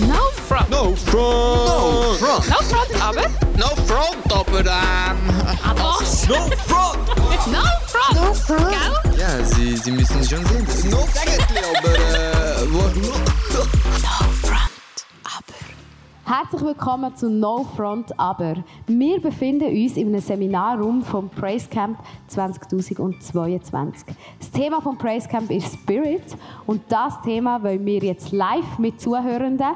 No front. No front! No front! No front, aber. No front, aber ähm... Aber? No front! No front. No front. Gell? Ja, Sie, Sie müssen schon sehen, no eigentlich, aber äh, Herzlich willkommen zu No Front Aber. Wir befinden uns in einem Seminarraum vom Praise Camp 2022. Das Thema vom Praise Camp ist Spirit und das Thema wollen wir jetzt live mit Zuhörenden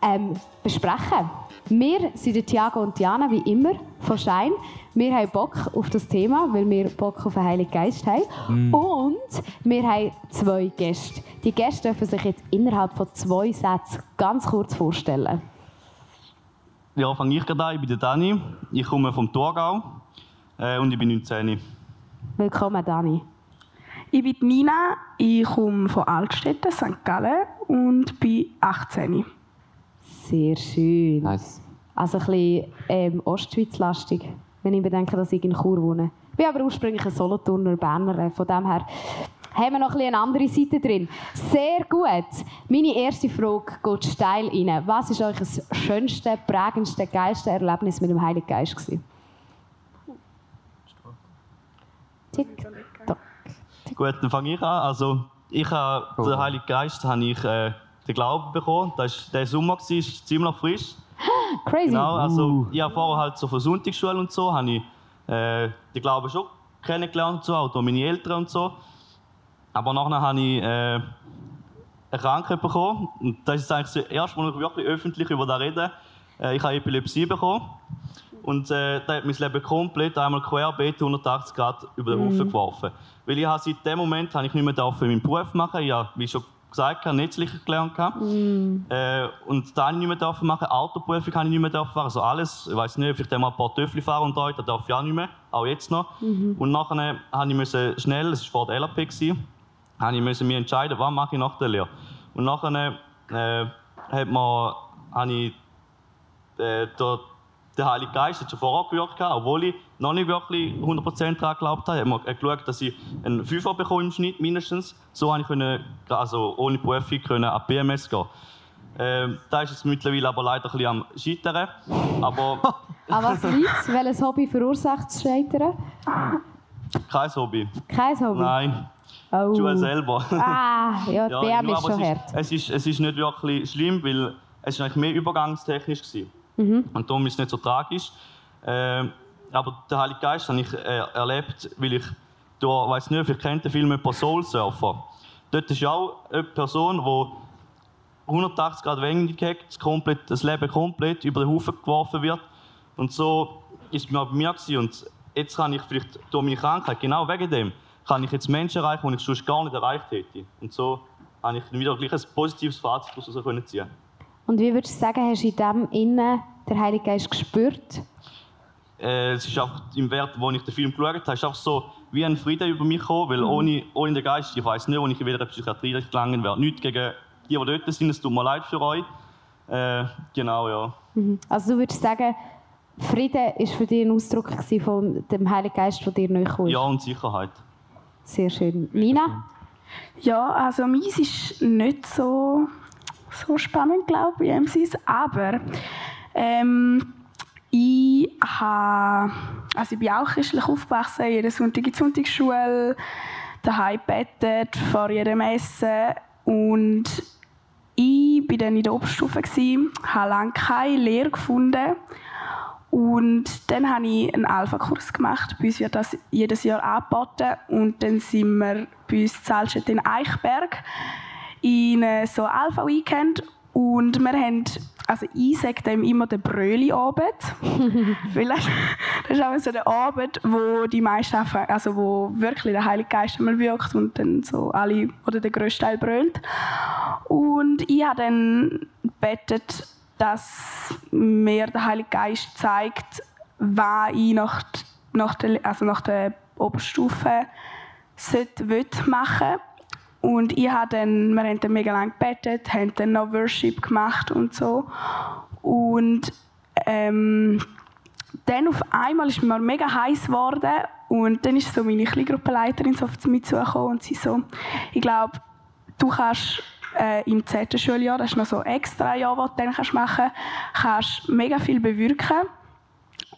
ähm, besprechen. Wir sind der Thiago und Diana, wie immer, von Schein. Wir haben Bock auf das Thema, weil wir Bock auf den Heiligen Geist haben. Und wir haben zwei Gäste. Die Gäste dürfen sich jetzt innerhalb von zwei Sätzen ganz kurz vorstellen. Ja, fange ich gerade an. Ich bin der Dani. Ich komme vom Thurgau äh, und ich bin 19. Willkommen, Dani. Ich bin die Nina, ich komme von Altstädten, St. Gallen und bin 18. Sehr schön. Nice. Also ein bisschen ähm, Ostschweiz-lastig, wenn ich bedenke, dass ich in Chur wohne. Ich bin aber ursprünglich ein Solothurner Berner, von dem her haben wir noch ein bisschen eine andere Seite drin. Sehr gut. Meine erste Frage geht steil rein. Was war euch das schönste, prägendste, geilste Erlebnis mit dem Heiligen Geist? Gewesen? Tick-Tock. Gut, dann fange ich an. Also, ich habe den Heiligen Geist habe ich, äh, den Glauben bekommen. Das war der Sommer, war ziemlich frisch. Crazy. Genau, also ich habe vorher halt so von Sonntagsschule und so, habe ich äh, den Glauben schon kennengelernt, und so, auch durch meine Eltern und so. Aber nachher habe ich äh, eine Krankheit bekommen. Und das ist eigentlich das erste Mal, wo ich wirklich öffentlich über das rede. Äh, ich habe Epilepsie bekommen. Und äh, das hat mein Leben komplett einmal querbeet 180 Grad über den Haufen geworfen. Weil ich habe seit dem Moment habe ich nicht mehr dürfen meinen Beruf machen. Ich habe, wie schon gesagt habe, Netzlicher gelernt. gehabt. Äh, und da habe ich nicht mehr machen. Autoprüfung habe ich nicht mehr machen. Also alles, ich weiß nicht, vielleicht einmal ein paar Töffel fahren und das darf ich auch nicht mehr. Auch jetzt noch. Und nachher habe ich müssen schnell, es war vor der LAP, gewesen, habe ich müssen mich entscheiden, was mache ich nach der Lehre. Und nachher äh, hat man, habe ich äh, der, der Heilige Geist hat schon vorher gewirkt, obwohl ich noch nicht wirklich 100% daran geglaubt habe. Hat man geschaut, dass ich einen 5er bekomme im Schnitt mindestens. So konnte ich können, also ohne Prüfung können an die BMS gehen. Ähm, da ist es mittlerweile aber leider ein bisschen am Scheitern. Aber An was liegt Welches Hobby verursacht das Scheitern? kein Hobby. Kein Hobby? Nein, Oh. die selber. Ah, ja, Ja, nur, ist schon es hart. ist, es, ist, es ist nicht wirklich schlimm, weil es eigentlich mehr übergangstechnisch war. Mhm. Und darum ist es nicht so tragisch. Ähm, aber den Heiligen Geist habe ich äh, erlebt, weil ich durch, weiß nicht, vielleicht kennt ihr Film über Soul Surfer. Dort ist ja auch eine Person, die 180 Grad Wendung hat, das, komplett, das Leben komplett über den Haufen geworfen wird. Und so ist es bei mir gewesen. Und jetzt kann ich vielleicht durch meine Krankheit, genau wegen dem, kann ich jetzt Menschen erreichen, die ich sonst gar nicht erreicht hätte. Und so habe ich wieder gleich ein positives Fazit daraus können ziehen. Und wie würdest du sagen, hast du in dem innen der Heilige Geist gespürt? äh, es ist einfach im Wert, wo ich den Film geschaut habe, ist einfach so wie ein Frieden über mich gekommen, weil ohne, ohne den Geist, ich weiß nicht, wo ich wieder in der Psychiatrie gelangen wäre. Nichts gegen die, die dort sind, es tut mir leid für euch. Äh, genau, ja. Also du würdest sagen, Frieden ist für dich ein Ausdruck von dem Heiligen Geist, der dir nahe kam? Ja, und Sicherheit. Sehr schön. Nina? Ja, also meins ist nicht so, so spannend, glaube ich, MCs, aber ähm, ich, ha, also ich bin auch christlich aufgewachsen, jeden Sonntag in die Sonntagsschule, daheim bettet, vor jedem Essen und ich war dann in der Oberstufe, habe lange keine Lehre gefunden und dann habe ich einen Alpha-Kurs gemacht. Bei uns wird das jedes Jahr angeboten. Und dann sind wir bei uns in Salzstedt in Eichberg in so Alpha-Weekend. Und wir haben, also ich sage dem immer den Bröli-Abend. Weil das, das ist auch so der Abend, wo die meisten also wo wirklich der Heilige Geist einmal wirkt und dann so alle, oder der grösste Teil brüllt. Und ich habe dann betet, dass mir der Heilige Geist zeigt, was ich nach, nach, der, also nach der Oberstufe sollte, machen Und ich habe dann, wir haben dann mega lange gebetet, haben dann noch Worship gemacht und so. Und ähm, dann auf einmal ist mir mega heiß geworden und dann ist so meine Kleingruppenleiterin so auf mich zugekommen und sie so, ich glaube, du kannst äh, im zehnten Schuljahr, das ist noch so extra Jahr, das du dann kannst machen kannst, kannst mega viel bewirken.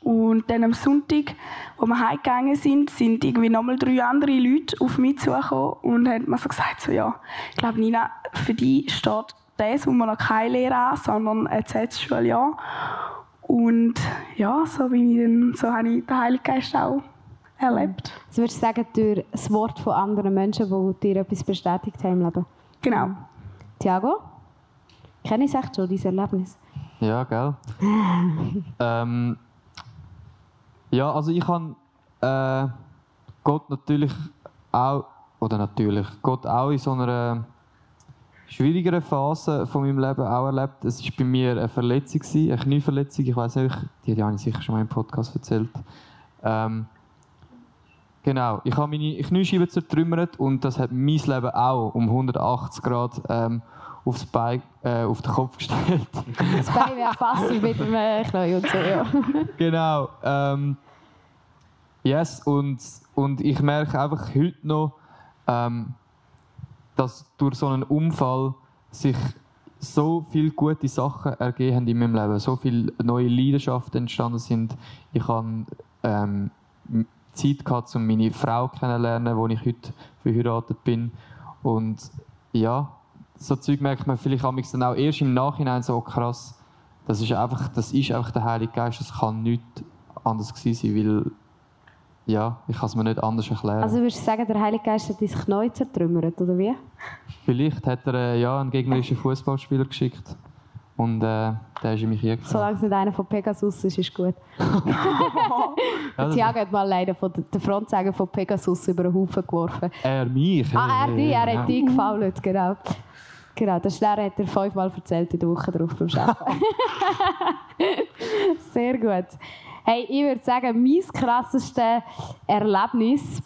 Und dann am Sonntag, wo wir heimgegangen sind, sind irgendwie nochmal drei andere Leute auf mich zugekommen und haben mir so gesagt, so, ja, ich glaube, Nina, für dich steht das, wo man noch keine Lehre an, sondern ein zehntes Schuljahr. Und ja, so, bin ich dann, so habe ich den Heiligen Geist auch erlebt. Also würdest du sagen, durch das Wort von anderen Menschen, die dir etwas bestätigt haben im Leben? Genau. Tiago? Kenne ich echt schon, dieses Erlebnis? Ja, gell? ähm, ja, also ich habe äh, Gott natürlich auch, oder natürlich, Gott auch in so einer schwierigeren Phase von meinem Leben auch erlebt. Es war bei mir eine Verletzung, gewesen, eine Knieverletzung. Ich weiß nicht, die habe ich sicher schon mal im Podcast erzählt. Ähm, genau, ich habe meine Kniescheibe zertrümmert und das hat mein Leben auch um 180 Grad ähm, aufs Bein, äh, auf den Kopf gestellt. Das Bein wäre fast mit dem Knie und so, ja. genau. Ähm, yes, und, und ich merke einfach heute noch, ähm, dass durch so einen Unfall sich so viele gute Sachen ergeben haben in meinem Leben, so viele neue Leidenschaften entstanden sind. Ich habe ähm, Zeit gehabt, um meine Frau kennenzulernen, wo ich heute verheiratet bin. Und ja, so Zeug merkt man vielleicht dann auch erst im Nachhinein so krass. Das ist einfach, das ist einfach der Heilige Geist. Das kann nichts anders gewesen sein, weil ja, ich kann es mir nicht anders erklären. Also würdest du sagen, der Heilige Geist hat dein Knie zertrümmert, oder wie? Vielleicht hat er äh, ja, einen gegnerischen Fußballspieler geschickt und äh, der ist in mich hingekommen. Solange es nicht einer von Pegasus ist, ist gut. Tiago hat mal leider von der- den Frontsäger von Pegasus über den Haufen geworfen. Er mich? Ah, er dich, er Ja. hat dich gefault, genau. Genau, das Stern hat er fünfmal erzählt in der Woche drauf beim Arbeiten. Sehr gut. Hey, ich würde sagen, mein krassestes Erlebnis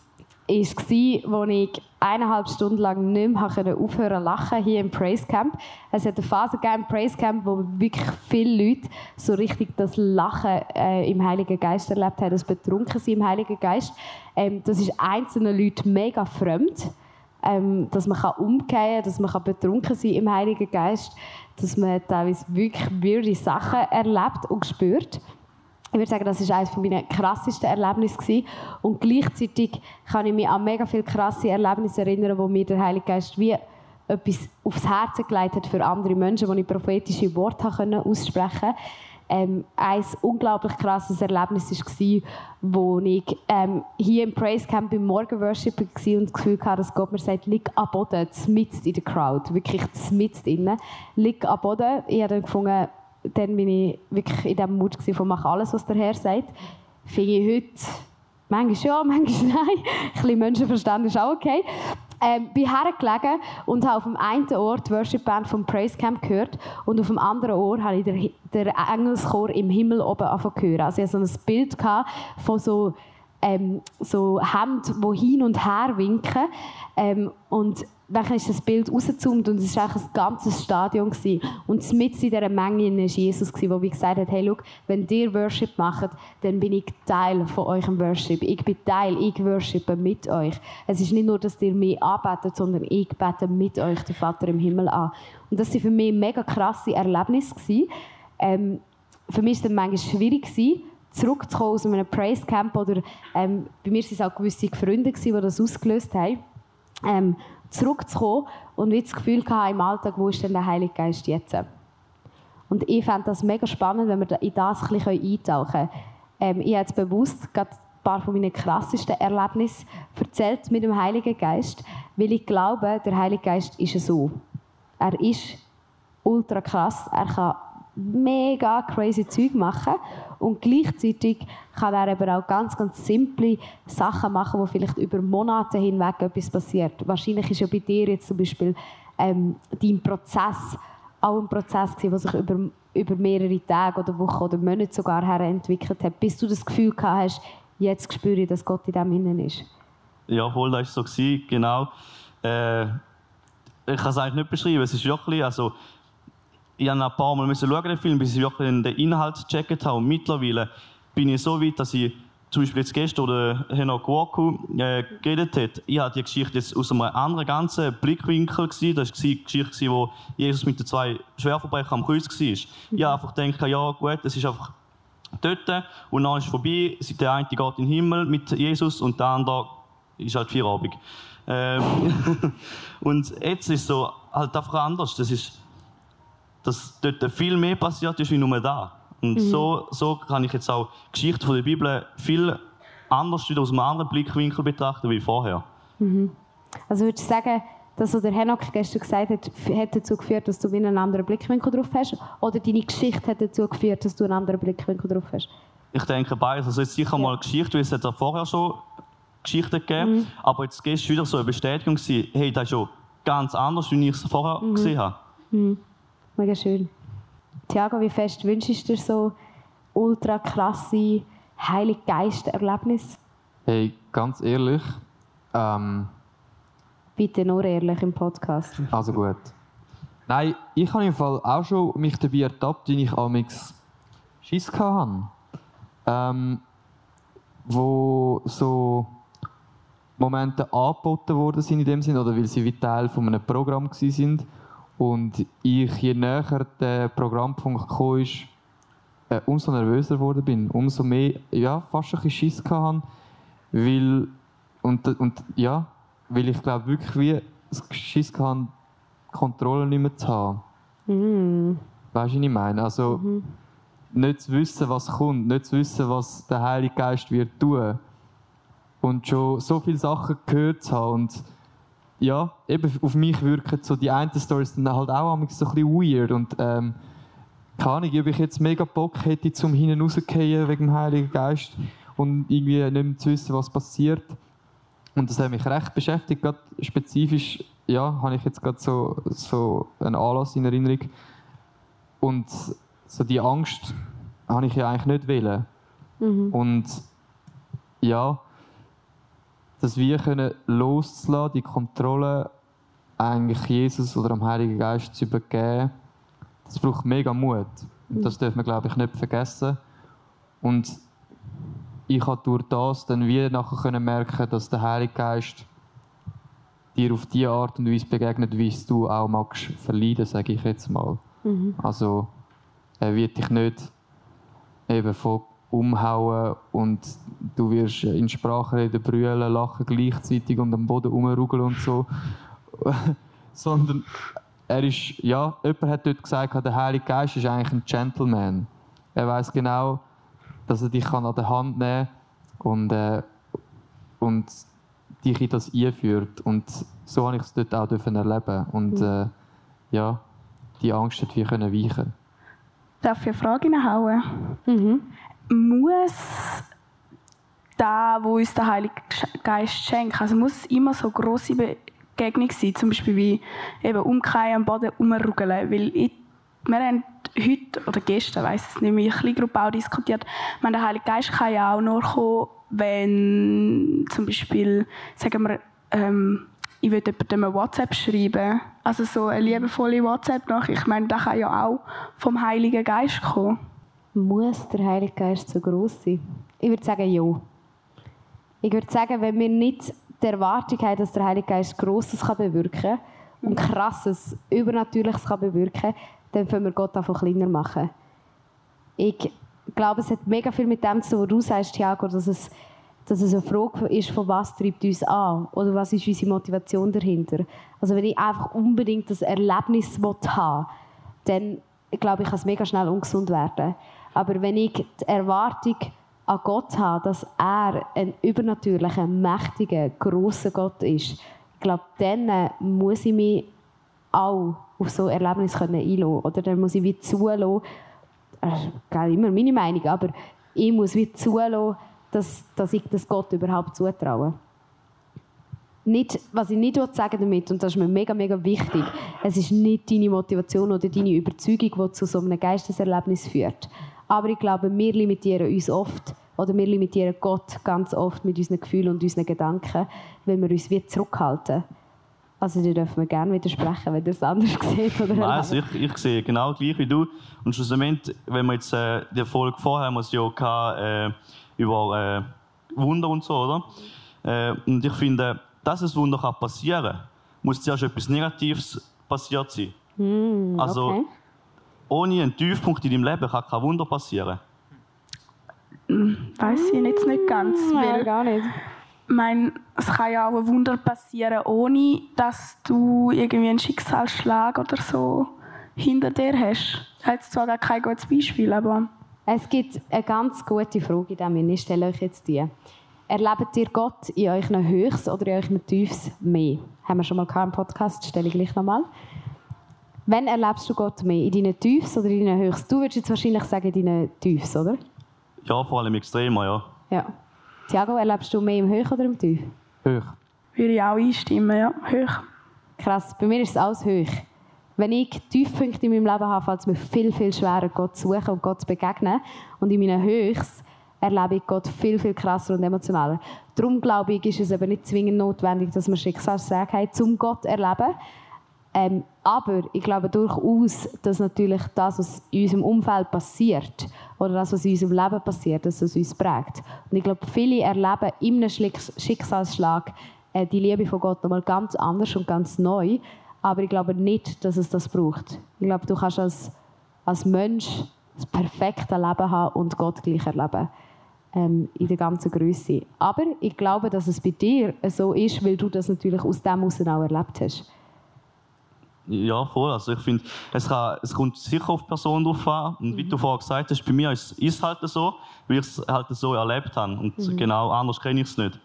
war, als ich eineinhalb Stunden lang nicht mehr aufhören konnte lachen hier im Praise Camp. Es hat eine Phase gegeben im Praise Camp, wo wirklich viele Leute so richtig das Lachen äh, im Heiligen Geist erlebt haben, das Betrunkensein im Heiligen Geist. Ähm, das ist einzelnen Leuten mega fremd ähm, dass man kann umgehen kann, dass man kann betrunken sein im Heiligen Geist, dass man teilweise wirklich weirde Sachen erlebt und spürt. Ich würde sagen, das war eines meiner krassesten Erlebnisse. gewesen. Und gleichzeitig kann ich mich an mega viele krasse Erlebnisse erinnern, wo mir der Heilige Geist wie etwas aufs Herz gelegt hat für andere Menschen, wo ich prophetische Worte können aussprechen konnte. Ähm, ein unglaublich krasses Erlebnis war, wo ich ähm, hier im Praise Camp im Morgenworship war und das Gefühl hatte, dass Gott mir sagt, lieg am Boden, mitten in der Crowd, wirklich mitten innen, lieg am Boden. Ich habe dann gefunden, dann bin ich wirklich in dem Mut von mach alles, was der Herr sagt. Finde ich heute manchmal ja, manchmal nein. Ein bisschen Menschenverstand ist auch okay. Ähm, bin hergelegen und habe auf dem einen Ohr die Worship Band vom Praise Camp gehört und auf dem anderen Ohr habe ich den, Engelschor im Himmel oben hören. Also ich hatte so ein Bild von so ähm, so Hemd, wo hin und her winken. Ähm, und dann ist das Bild rausgezoomt und es war ein ganzes Stadion. Gewesen. Und mit in dieser Menge war Jesus, der wie gesagt hat, hey, schau, wenn ihr Worship macht, dann bin ich Teil von eurem Worship. Ich bin Teil, ich worshipe mit euch. Es ist nicht nur, dass ihr mich anbetet, sondern ich bete mit euch den Vater im Himmel an. Und das waren für mich mega krasse Erlebnisse. gewesen. Ähm, für mich war es manchmal schwierig, gewesen, zurückzukommen aus einem Praise Camp oder ähm, bei mir waren es auch gewisse Freunde, gewesen, die das ausgelöst haben, ähm, zurückzukommen und wie das Gefühl hatte im Alltag, wo ist denn der Heilige Geist jetzt? Und ich fand das mega spannend, wenn wir in das ein bisschen eintauchen können. Ähm, ich habe jetzt bewusst gerade ein paar von meinen krassesten Erlebnissen erzählt mit dem Heiligen Geist, weil ich glaube, der Heilige Geist ist so. Er ist ultra krass, er kann mega crazy Zeug machen und gleichzeitig kann er aber auch ganz, ganz simple Sachen machen, wo vielleicht über Monate hinweg etwas passiert. Wahrscheinlich ist ja bei dir jetzt zum Beispiel ähm, dein Prozess auch ein Prozess gewesen, der sich über, über mehrere Tage oder Wochen oder Monate sogar her entwickelt hat, bis du das Gefühl gehabt hast, jetzt spüre ich, dass Gott in dem innen ist. Ja, voll, das war so. Genau. Äh, ich kann es eigentlich nicht beschreiben. Es ist wirklich, also, ich musste ein paar Mal müssen schauen, den Film, bis ich wirklich den Inhalt gecheckt habe. Und mittlerweile bin ich so weit, dass ich zum Beispiel jetzt gestern, oder Henok Waku äh, geredet hat, ich habe die Geschichte jetzt aus einem anderen ganzen Blickwinkel gesehen. Das war die Geschichte, wo Jesus mit den zwei Schwerverbrechern am Kreuz war. Ich habe einfach gedacht, ja gut, es ist einfach dort und dann ist es vorbei. Der eine geht in den Himmel mit Jesus und der andere ist halt Feierabend. Ähm, und jetzt ist es so halt einfach anders. Das ist, dass dort viel mehr passiert ist wie nur da. Und so, so kann ich jetzt auch die Geschichte von der Bibel viel anders wieder aus einem anderen Blickwinkel betrachten wie vorher. Also würdest du sagen, das, was der Henok gestern gesagt hat, hat dazu geführt, dass du wie einen anderen Blickwinkel drauf hast? Oder deine Geschichte hat dazu geführt, dass du einen anderen Blickwinkel drauf hast? Ich denke beides. Also jetzt sicher mal Geschichte, weil es hat ja vorher schon Geschichten gegeben. Aber jetzt gestern wieder so eine Bestätigung hey, das ist schon ganz anders, wie ich es vorher gesehen habe. Mega schön. Tiago, wie fest wünschst du dir so ultra krasse Heilige Geist-Erlebnis? Hey, ganz ehrlich, ähm, Bitte nur ehrlich im Podcast. also gut. Nein, ich habe im Fall auch schon mich dabei ertappt, wie ich amix Schiss hatte. Ähm, wo so Momente angeboten worden sind in dem Sinn, oder weil sie wie Teil von einem Programm gewesen sind. Und ich, je näher der Programmpunkt kam, ist, äh, umso nervöser geworden bin, umso mehr, ja, fast ein bisschen Schiss hatte, weil, und, und ja, weil ich glaube wirklich wie Schiss hatte, Kontrolle nicht mehr zu haben. Weißt du, was ich meine? Also, nicht zu wissen, was kommt, nicht zu wissen, was der Heilige Geist wird tun. Und schon so viele Sachen gehört zu haben. Und ja, eben auf mich wirken so die einen Storys dann halt auch manchmal so ein bisschen weird. Und ähm, keine Ahnung, ob ich jetzt mega Bock hätte, zum hinten rauszugehen wegen dem Heiligen Geist und irgendwie nicht mehr zu wissen, was passiert. Und das hat mich recht beschäftigt, gerade spezifisch, ja, habe ich jetzt gerade so, so einen Anlass in Erinnerung. Und so die Angst habe ich ja eigentlich nicht wollen. Und ja, dass wir können loszulassen, die Kontrolle eigentlich Jesus oder am Heiligen Geist zu übergeben, das braucht mega Mut. Und das dürfen wir, glaube ich, nicht vergessen. Und ich habe durch das dann wieder nachher können merken, dass der Heilige Geist dir auf die Art und Weise begegnet, wie es du auch magst verleiden, sage ich jetzt mal. Also er wird dich nicht eben voll umhauen und du wirst in Sprache reden, brüllen, lachen gleichzeitig und am Boden rumrugeln und so. Sondern er ist, ja, jemand hat dort gesagt, der Heilige Geist ist eigentlich ein Gentleman. Er weiß genau, dass er dich kann an der Hand nehmen kann und, äh, und dich in das einführt. Und so habe ich es dort auch erleben. Und äh, ja, die Angst hat wie können weichen. Darf ich eine Frage reinhauen? Muss da, wo uns der Heilige Geist schenkt, also muss es immer so grosse Begegnung sein, zum Beispiel wie eben umkehren, am Boden umrugeln, weil ich, wir haben heute oder gestern, weiß es nicht mehr, in einer Gruppe auch diskutiert, meine, der Heilige Geist kann ja auch nur kommen, wenn zum Beispiel, sagen wir, ähm, ich will jemandem eine WhatsApp schreiben, also so eine liebevolle WhatsApp-Nachricht, ich meine, das kann ja auch vom Heiligen Geist kommen. Muss der Heilige Geist so groß sein? Ich würde sagen, ja. Ich würde sagen, wenn wir nicht die Erwartung haben, dass der Heilige Geist Grosses kann bewirken und Krasses, Übernatürliches kann bewirken, dann können wir Gott einfach kleiner machen. Ich glaube, es hat mega viel mit dem zu tun, was du sagst, Thiago, dass es, dass es eine Frage ist, von was treibt uns an oder was ist unsere Motivation dahinter. Also wenn ich einfach unbedingt das Erlebnis haben will, dann glaube ich, kann es mega schnell ungesund werden. Aber wenn ich die Erwartung an Gott habe, dass er ein übernatürlicher, mächtiger, grosser Gott ist, ich glaube, dann äh, muss ich mich auch auf so ein Erlebnis einlassen Oder dann muss ich wie zulassen, das ist immer meine Meinung, aber ich muss wie zulassen, dass, dass ich das Gott überhaupt zutraue. Nicht, was ich nicht sagen damit, und das ist mir mega, mega wichtig, es ist nicht deine Motivation oder deine Überzeugung, die zu so einem Geisteserlebnis führt. Aber ich glaube, wir limitieren uns oft, oder wir limitieren Gott ganz oft mit unseren Gefühlen und unseren Gedanken, wenn wir uns wie zurückhalten. Also, da dürfen wir gerne widersprechen, wenn ihr es anders seht. Oder Nein, ich, ich sehe genau gleich wie du. Und schlussendlich, wenn wir jetzt äh, die Folge vorher haben wir es ja gehabt, äh, über Wunder und so, oder? Äh, und ich finde, dass ein Wunder kann passieren kann, muss zuerst etwas Negatives passiert sein. also, okay. Ohne einen Tiefpunkt in deinem Leben kann kein Wunder passieren. Weiß ich jetzt nicht ganz. Nein, Weil, gar nicht. ich meine, es kann ja auch ein Wunder passieren, ohne dass du irgendwie einen Schicksalsschlag oder so hinter dir hast. Ich habe jetzt zwar gar kein gutes Beispiel, aber Es gibt eine ganz gute Frage in diesem Ich stelle euch jetzt die. Erlebt ihr Gott in euren Höchst oder in euren Tiefs mehr? Haben wir schon mal im Podcast, stelle ich gleich nochmal. Wann erlebst du Gott mehr? In deinen Tiefs oder in deinen Höchst? Du würdest jetzt wahrscheinlich sagen, in deinen Tiefs, oder? Ja, vor allem extremer, ja. Ja. Tiago, erlebst du mehr im Höch oder im Tief? Hoch. würde ich auch einstimmen, ja. Hoch. Krass, bei mir ist es alles hoch. Wenn ich Tiefpunkte in meinem Leben habe, fällt es mir viel, viel schwerer, Gott zu suchen und Gott zu begegnen. Und in meinen Höchst erlebe ich Gott viel, viel krasser und emotionaler. Darum glaube ich, ist es eben nicht zwingend notwendig, dass wir Schicksalsschläge haben, um Gott zu erleben. Ähm, aber ich glaube durchaus, dass natürlich das, was in unserem Umfeld passiert, oder das, was in unserem Leben passiert, dass es uns prägt. Und ich glaube, viele erleben in einem Schicksalsschlag äh, die Liebe von Gott nochmal ganz anders und ganz neu. Aber ich glaube nicht, dass es das braucht. Ich glaube, du kannst als, als Mensch das perfekte Leben haben und Gott gleich erleben. Ähm, in der ganzen Größe. Aber ich glaube, dass es bei dir so ist, weil du das natürlich aus dem heraus auch erlebt hast. Ja, voll. Also ich finde, es, kann- es kommt sicher auf die Person drauf an. Und wie du vorher gesagt hast, bei mir ist es halt so, weil ich es halt so erlebt habe. Und genau anders kenne ich es nicht.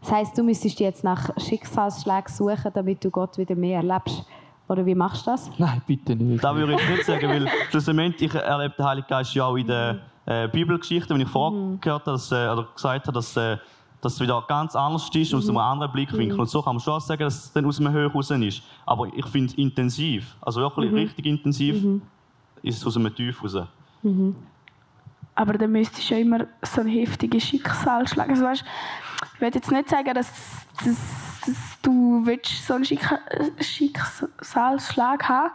Das heisst, du müsstest jetzt nach Schicksalsschlägen suchen, damit du Gott wieder mehr erlebst. Oder wie machst du das? Nein, bitte nicht. Das würde ich nicht sagen, weil schlussendlich ich erlebe den Heiligen Geist ja auch in der äh, Bibelgeschichte, wenn ich vorher gehört habe, dass, äh, oder gesagt habe, dass äh, das wieder ganz anders ist, aus einem anderen Blickwinkel. Und so kann man schon sagen, dass es dann aus einem Höhe raus ist. Aber ich finde es intensiv, also wirklich richtig intensiv, ist es aus einem Tief raus. Aber dann müsstest du ja immer so einen heftigen Schicksalsschlag. Also, weißt, ich will jetzt nicht sagen, dass, dass, dass du willst so einen Schick Schicksalsschlag haben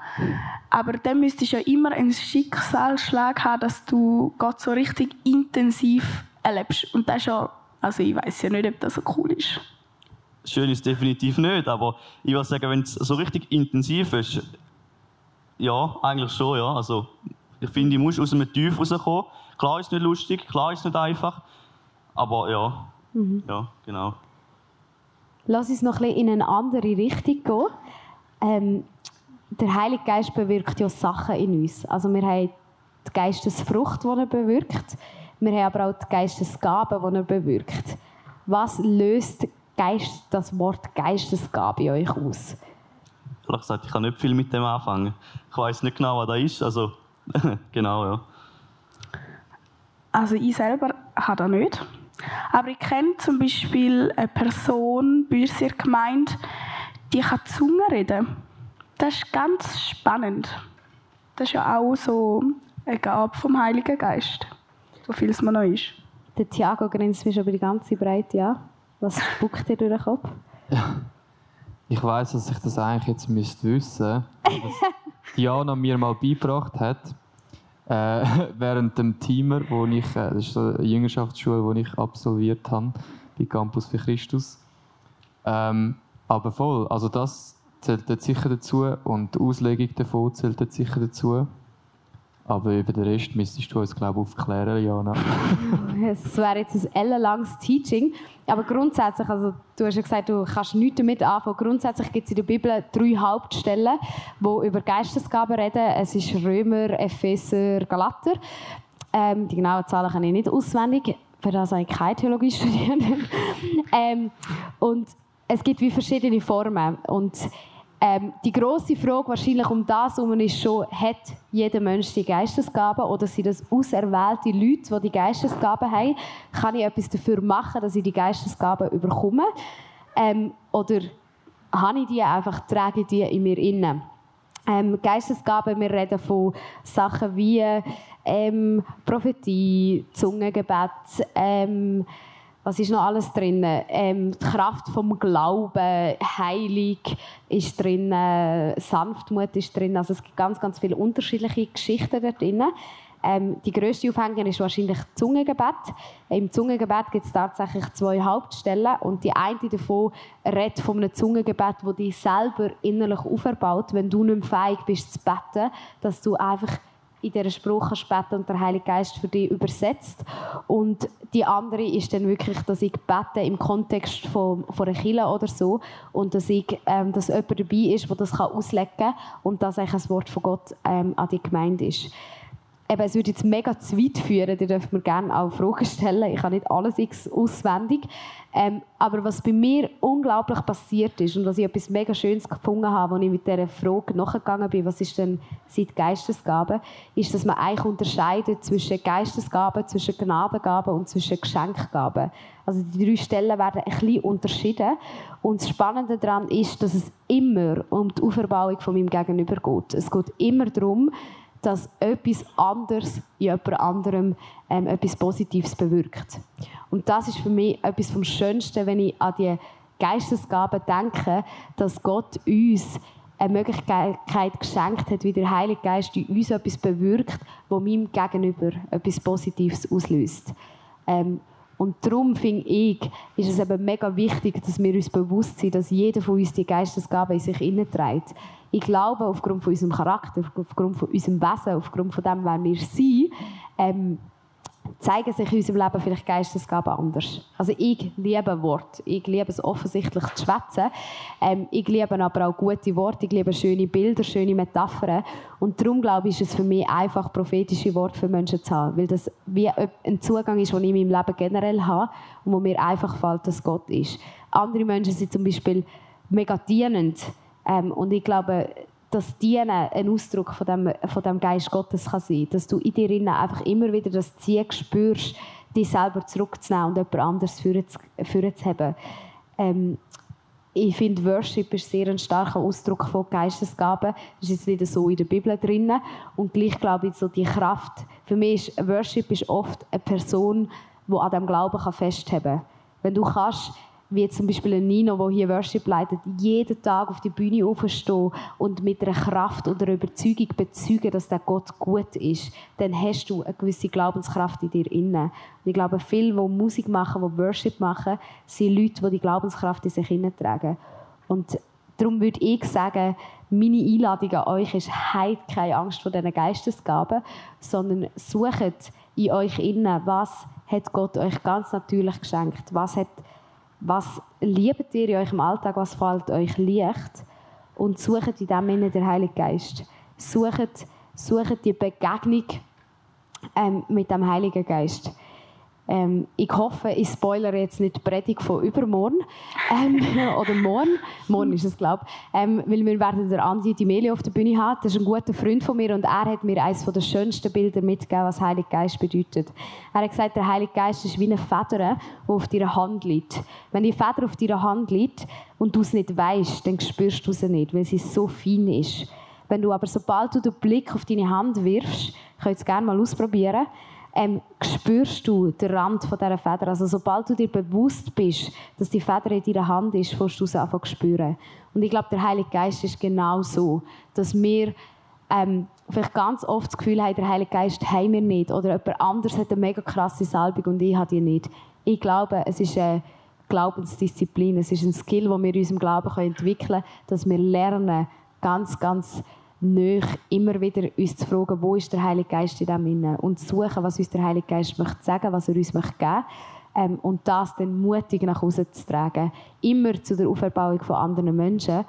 aber dann müsstest du ja immer einen Schicksalsschlag haben, dass du Gott so richtig intensiv erlebst. Und das ist ja, also ich weiß ja nicht, ob das so cool ist. Schön ist es definitiv nicht, aber ich würde sagen, wenn es so richtig intensiv ist, ja, eigentlich schon, ja. Also, ich finde, ich muss aus einem Tief rauskommen. Klar ist es nicht lustig, klar ist es nicht einfach, aber ja, ja, genau. Lass uns noch ein bisschen in eine andere Richtung gehen. Ähm, der Heilige Geist bewirkt ja Sachen in uns. Also wir haben die Geistesfrucht, die er bewirkt. Wir haben aber auch die Geistesgabe, die er bewirkt. Was löst Geist, das Wort Geistesgabe in euch aus? Ehrlich gesagt, ich kann nicht viel mit dem anfangen. Ich weiß nicht genau, was das ist. Also, genau, ja. Also ich selber habe das nicht. Aber ich kenne zum Beispiel eine Person bei uns in der Gemeinde, die kann Zunge reden. Das ist ganz spannend. Das ist ja auch so eine Gabe vom Heiligen Geist, so viel es mir noch ist. Der Thiago grinst mich schon über die ganze Breite an. Was spuckt dir durch den Kopf? Ich weiß, dass ich das eigentlich jetzt müsste wissen müsste. Diana mir mal beigebracht hat. Äh, während dem Teamer, wo ich, äh, das ist so eine Jüngerschaftsschule, die ich absolviert habe, bei Campus für Christus. Ähm, aber voll, also das zählt dort sicher dazu und die Auslegung davon zählt dort sicher dazu. Aber über den Rest müsstest du uns, glaube ich, aufklären, Jana. Es wäre jetzt ein ellenlanges Teaching. Aber grundsätzlich, also du hast ja gesagt, du kannst nichts damit anfangen. Grundsätzlich gibt es in der Bibel drei Hauptstellen, die über Geistesgaben reden. Es ist Römer, Epheser, Galater. Ähm, die genauen Zahlen kann ich nicht auswendig, für das habe ich keine Theologie studiert. ähm, und es gibt wie verschiedene Formen. Und ähm, die große Frage wahrscheinlich um das herum ist schon, hat jeder Mensch die Geistesgaben oder sind das auserwählte Leute, die die Geistesgaben haben? Kann ich etwas dafür machen, dass ich die Geistesgaben überkomme? Ähm, oder habe ich die einfach, trage ich die in mir inne? Ähm, Geistesgaben, wir reden von Sachen wie ähm, Prophetie, Zungengebet, ähm, was ist noch alles drin? Ähm, die Kraft vom Glauben, Heilig ist drin, Sanftmut ist drin. Also es gibt ganz, ganz viele unterschiedliche Geschichten dort drin. Ähm, die grösste Aufhängung ist wahrscheinlich das Zungengebet. Im Zungengebet gibt es tatsächlich zwei Hauptstellen und die eine davon redet von einem Zungengebet, wo dich selber innerlich auferbaut, wenn du nicht fähig bist zu beten, dass du einfach in dieser Sprache beten und der Heilige Geist für dich übersetzt. Und die andere ist dann wirklich, dass ich bete im Kontext von, von einer Kirche oder so und dass, ich, ähm, dass jemand dabei ist, der das kann auslegen kann und dass eigentlich ein Wort von Gott ähm, an die Gemeinde ist. Eben, es würde jetzt mega zu weit führen, ihr dürft mir gerne auch Fragen stellen. Ich habe nicht alles auswendig. Ähm, aber was bei mir unglaublich passiert ist und was ich etwas mega Schönes gefunden habe, als ich mit dieser Frage nachgegangen bin, was ist denn seit Geistesgabe, ist, dass man eigentlich unterscheidet zwischen Geistesgaben, zwischen Gnadengaben und zwischen Geschenkgaben. Also die drei Stellen werden ein bisschen unterschieden. Und das Spannende daran ist, dass es immer um die Auferbauung von meinem Gegenüber geht. Es geht immer darum, dass etwas anderes in jemand anderem ähm, etwas Positives bewirkt. Und das ist für mich etwas vom Schönsten, wenn ich an die Geistesgaben denke, dass Gott uns eine Möglichkeit geschenkt hat, wie der Heilige Geist in uns etwas bewirkt, wo meinem Gegenüber etwas Positives auslöst. Ähm, und darum finde ich, ist es eben mega wichtig, dass wir uns bewusst sind, dass jeder von uns die Geistesgabe in sich trägt. Ich glaube, aufgrund von unserem Charakter, aufgrund von unserem Wesen, aufgrund von dem, wer wir sind, ähm, zeigen sich in unserem Leben vielleicht Geistesgaben anders. Also ich liebe Wort. Ich liebe es offensichtlich zu schwätzen. Ähm, ich liebe aber auch gute Worte. Ich liebe schöne Bilder, schöne Metaphern. Und darum glaube ich, ist es für mich einfach, prophetische Worte für Menschen zu haben. Weil das wie ein Zugang ist, den ich in meinem Leben generell habe und wo mir einfach fällt, dass Gott ist. Andere Menschen sind zum Beispiel mega dienend. Ähm, und ich glaube, dass Dienen ein Ausdruck von dem, von dem Geist Gottes kann sein kann. Dass du in dir einfach immer wieder das Ziel spürst, dich selber zurückzunehmen und jemand anderes vorzuheben. Ähm, ich finde, Worship ist sehr ein starker Ausdruck von Geistesgaben. Das ist jetzt nicht so in der Bibel drin. Und gleich glaube ich, so die Kraft. Für mich ist Worship ist oft eine Person, die an dem Glauben festhalten kann. Wenn du kannst wie zum Beispiel ein Nino, der hier Worship leitet, jeden Tag auf die Bühne aufstehen und mit einer Kraft oder einer Überzeugung bezeugen, dass der Gott gut ist, dann hast du eine gewisse Glaubenskraft in dir inne. Und ich glaube, viele, die Musik machen, die Worship machen, sind Leute, die die Glaubenskraft in sich tragen. Und darum würde ich sagen, meine Einladung an euch ist, habt keine Angst vor diesen Geistesgaben, sondern sucht in euch innen, was hat Gott euch ganz natürlich geschenkt, was hat was liebt ihr in eurem Alltag? Was fällt euch leicht? Und sucht in dem Sinne den Heiligen Geist. Sucht, sucht die Begegnung ähm, mit dem Heiligen Geist. Ähm, ich hoffe, ich spoilere jetzt nicht die Predigt von übermorgen ähm, oder morgen. Morgen ist es, glaube ich. Ähm, weil wir werden den Andi Di Melio auf der Bühne haben. Das ist ein guter Freund von mir und er hat mir eines der schönsten Bilder mitgegeben, was Heiliger Geist bedeutet. Er hat gesagt, der Heilige Geist ist wie eine Feder, die auf deiner Hand liegt. Wenn die Feder auf deiner Hand liegt und du es nicht weißt, dann spürst du sie nicht, weil sie so fein ist. Wenn du aber, sobald du den Blick auf deine Hand wirfst, könnt es gerne mal ausprobieren, ähm, spürst du den Rand von dieser Feder. Also sobald du dir bewusst bist, dass die Feder in deiner Hand ist, wirst du es einfach spüren. Und ich glaube, der Heilige Geist ist genau so, dass wir ähm, vielleicht ganz oft das Gefühl haben, der Heilige Geist haben wir nicht oder jemand anderes hat eine mega krasse Salbung und ich habe die nicht. Ich glaube, es ist eine Glaubensdisziplin, es ist ein Skill, den wir in unserem Glauben entwickeln können, dass wir lernen, ganz, ganz nöch immer wieder uns zu fragen, wo ist der Heilige Geist in dem Innen und zu suchen, was uns der Heilige Geist möchte sagen, was er uns möchte geben ähm, und das dann mutig nach Hause zu tragen, immer zu der Auferbauung von anderen Menschen.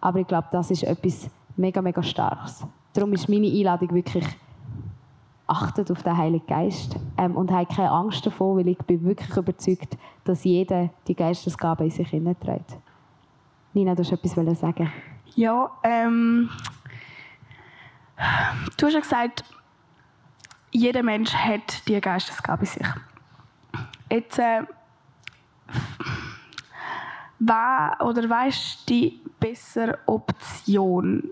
Aber ich glaube, das ist etwas mega, mega Starkes. Darum ist meine Einladung wirklich, achtet auf den Heiligen Geist ähm, und habt keine Angst davor, weil ich bin wirklich überzeugt, dass jeder die Geistesgabe in sich trägt. Nina, du hast etwas sagen Ja, ähm, Du hast ja gesagt, jeder Mensch hat die Geistesgabe in sich. Jetzt, äh, war oder weißt die bessere Option,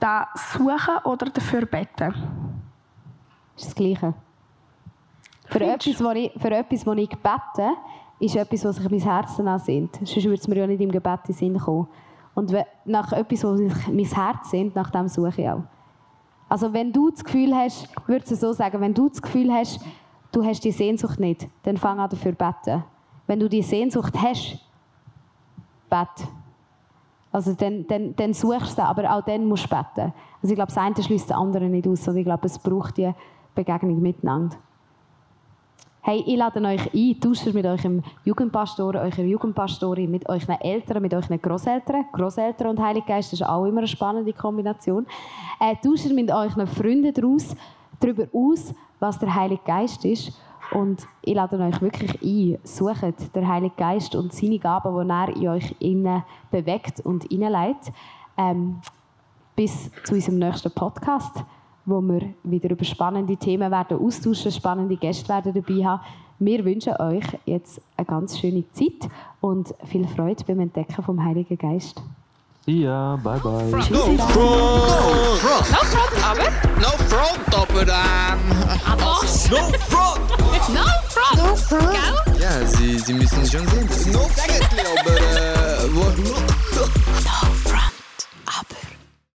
da suchen oder dafür beten? Das ist das Gleiche. Für etwas, wo ich, für etwas, wo ich bete, ist etwas, was sich mein Herz ansehnt. Sonst würde es mir ja nicht im Gebet in den Sinn kommen. Und nach etwas, was sich mein Herz sehnt, nach dem suche ich auch. Also wenn du das Gefühl hast, ich würde es so sagen, wenn du das Gefühl hast, du hast die Sehnsucht nicht, dann fang an dafür zu beten. Wenn du die Sehnsucht hast, bet. Also dann, dann, dann suchst du aber auch dann musst du beten. Also ich glaube, das eine schließt das andere nicht aus, sondern ich glaube, es braucht die Begegnung miteinander. Hey, ich lade euch ein, tauscht mit eurem Jugendpastor, eurer Jugendpastorin, mit euren Eltern, mit euren Großeltern. Großeltern und Heilige Geist das ist auch immer eine spannende Kombination. Äh, tauscht mit euren Freunden daraus, darüber aus, was der Heilige Geist ist. Und ich lade euch wirklich ein, sucht den Heiligen Geist und seine Gaben, die er in euch innen bewegt und hineinleitet. Ähm, bis zu unserem nächsten Podcast wo wir wieder über spannende Themen werden austauschen, spannende Gäste werden dabei haben. Wir wünschen euch jetzt eine ganz schöne Zeit und viel Freude beim Entdecken vom Heiligen Geist. See ya, bye bye. No front. No front. No front, aber. No front, aber ähm. Aber. No front! No front. No front! Gell? Ja, sie, sie müssen schon sehen. No front!